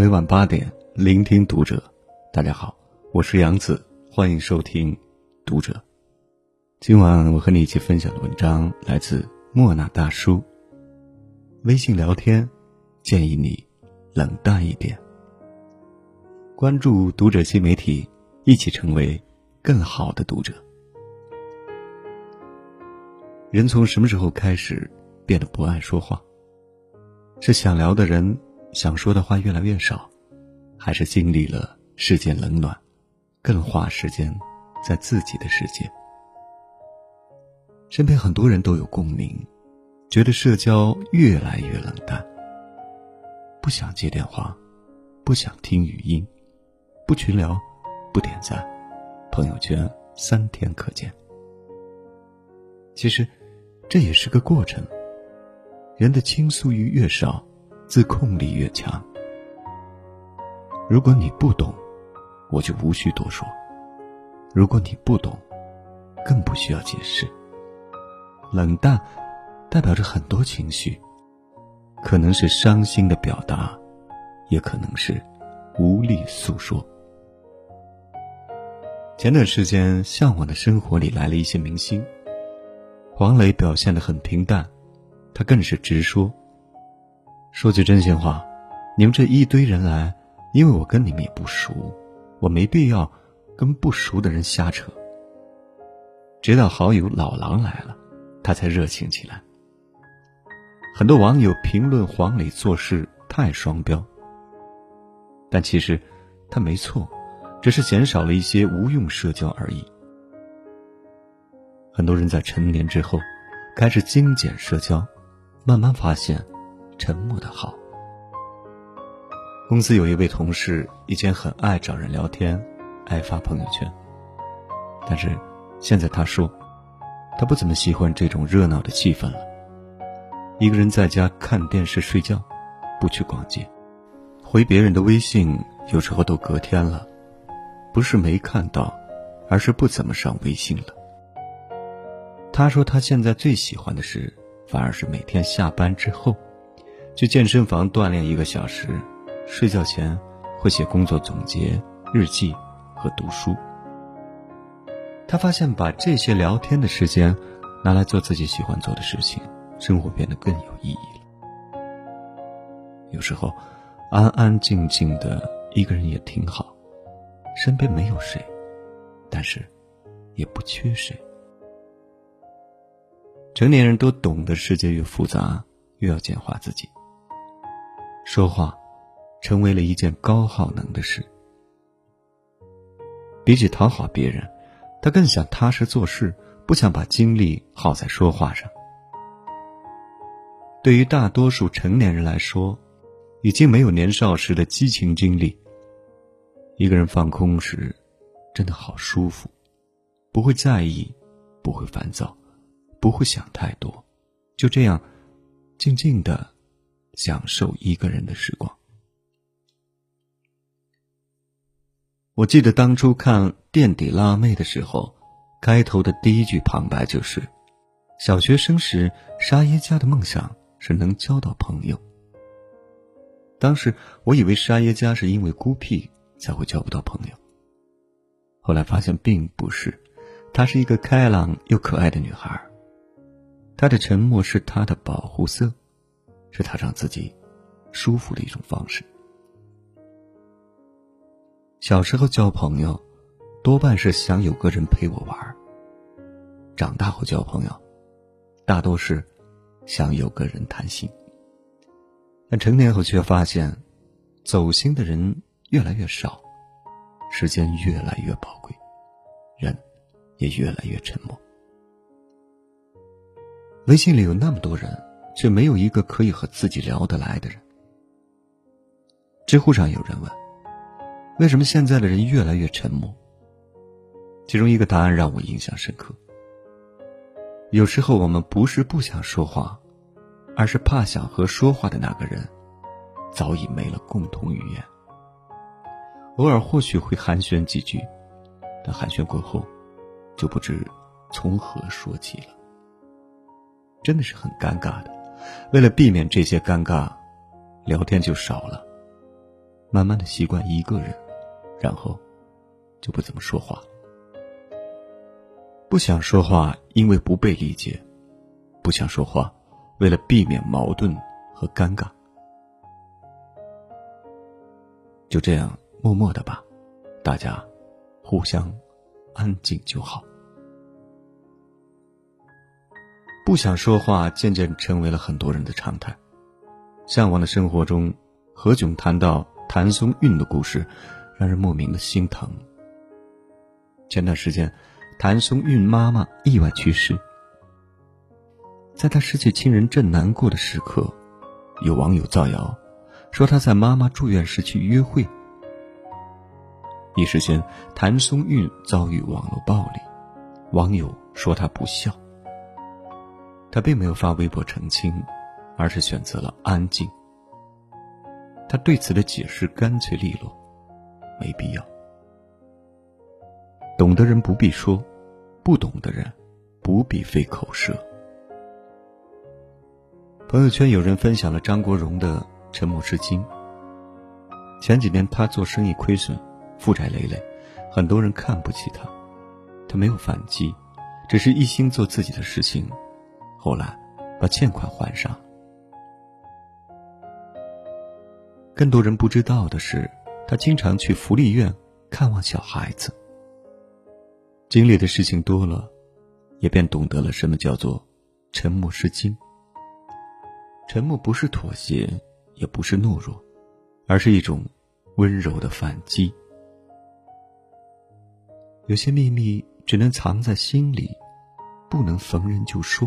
每晚八点，聆听读者。大家好，我是杨子，欢迎收听《读者》。今晚我和你一起分享的文章来自莫那大叔。微信聊天，建议你冷淡一点。关注《读者》新媒体，一起成为更好的读者。人从什么时候开始变得不爱说话？是想聊的人想说的话越来越少，还是经历了世间冷暖，更花时间在自己的世界？身边很多人都有共鸣，觉得社交越来越冷淡，不想接电话，不想听语音，不群聊，不点赞，朋友圈三天可见。其实。这也是个过程。人的倾诉欲越少，自控力越强。如果你不懂，我就无需多说；如果你不懂，更不需要解释。冷淡，代表着很多情绪，可能是伤心的表达，也可能是无力诉说。前段时间，《向往的生活》里来了一些明星。黄磊表现的很平淡，他更是直说。说句真心话，你们这一堆人来，因为我跟你们也不熟，我没必要跟不熟的人瞎扯。直到好友老狼来了，他才热情起来。很多网友评论黄磊做事太双标，但其实他没错，只是减少了一些无用社交而已。很多人在成年之后，开始精简社交，慢慢发现，沉默的好。公司有一位同事，以前很爱找人聊天，爱发朋友圈。但是，现在他说，他不怎么喜欢这种热闹的气氛了。一个人在家看电视睡觉，不去逛街，回别人的微信有时候都隔天了，不是没看到，而是不怎么上微信了。他说：“他现在最喜欢的是，反而是每天下班之后，去健身房锻炼一个小时，睡觉前会写工作总结、日记和读书。他发现把这些聊天的时间拿来做自己喜欢做的事情，生活变得更有意义了。有时候，安安静静的一个人也挺好，身边没有谁，但是也不缺谁。”成年人都懂得，世界越复杂，越要简化自己。说话，成为了一件高耗能的事。比起讨好别人，他更想踏实做事，不想把精力耗在说话上。对于大多数成年人来说，已经没有年少时的激情精力。一个人放空时，真的好舒服，不会在意，不会烦躁。不会想太多，就这样静静的享受一个人的时光。我记得当初看《垫底辣妹》的时候，开头的第一句旁白就是：“小学生时，沙耶加的梦想是能交到朋友。”当时我以为沙耶加是因为孤僻才会交不到朋友，后来发现并不是，她是一个开朗又可爱的女孩。她的沉默是她的保护色，是他让自己舒服的一种方式。小时候交朋友，多半是想有个人陪我玩；长大后交朋友，大多是想有个人谈心。但成年后却发现，走心的人越来越少，时间越来越宝贵，人也越来越沉默。微信里有那么多人，却没有一个可以和自己聊得来的人。知乎上有人问：“为什么现在的人越来越沉默？”其中一个答案让我印象深刻。有时候我们不是不想说话，而是怕想和说话的那个人早已没了共同语言。偶尔或许会寒暄几句，但寒暄过后，就不知从何说起了。真的是很尴尬的，为了避免这些尴尬，聊天就少了。慢慢的习惯一个人，然后就不怎么说话。不想说话，因为不被理解；不想说话，为了避免矛盾和尴尬。就这样默默的吧，大家互相安静就好。不想说话，渐渐成为了很多人的常态。向往的生活中，何炅谈到谭松韵的故事，让人莫名的心疼。前段时间。谭松韵妈妈意外去世，在她失去亲人正难过的时刻，有网友造谣，说她在妈妈住院时去约会。一时间，谭松韵遭遇网络暴力，网友说她不孝。他并没有发微博澄清，而是选择了安静。他对此的解释干脆利落，没必要。懂的人不必说。不懂的人，不必费口舌。朋友圈有人分享了张国荣的沉默是金。前几年他做生意亏损，负债累累，很多人看不起他，他没有反击，只是一心做自己的事情。后来，把欠款还上。更多人不知道的是，他经常去福利院看望小孩子。经历的事情多了，也便懂得了什么叫做沉默是金。沉默不是妥协，也不是懦弱，而是一种温柔的反击。有些秘密只能藏在心里，不能逢人就说；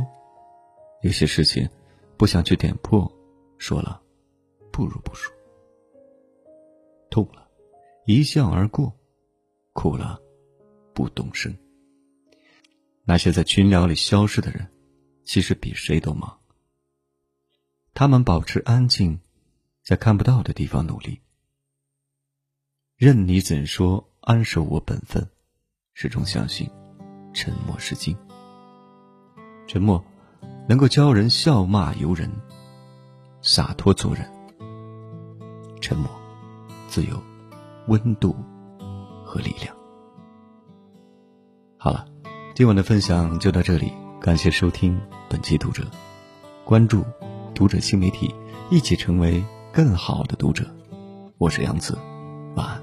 有些事情不想去点破，说了不如不说。痛了，一笑而过；苦了。不动声。那些在群聊里消失的人，其实比谁都忙。他们保持安静，在看不到的地方努力。任你怎说，安守我本分，始终相信，沉默是金。沉默，能够教人笑骂由人，洒脱做人。沉默，自由温度和力量。好了，今晚的分享就到这里，感谢收听本期读者，关注读者新媒体，一起成为更好的读者。我是杨子，晚安。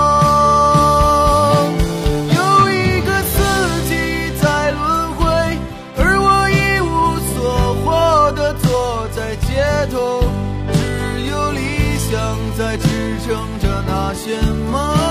在支撑着那些梦。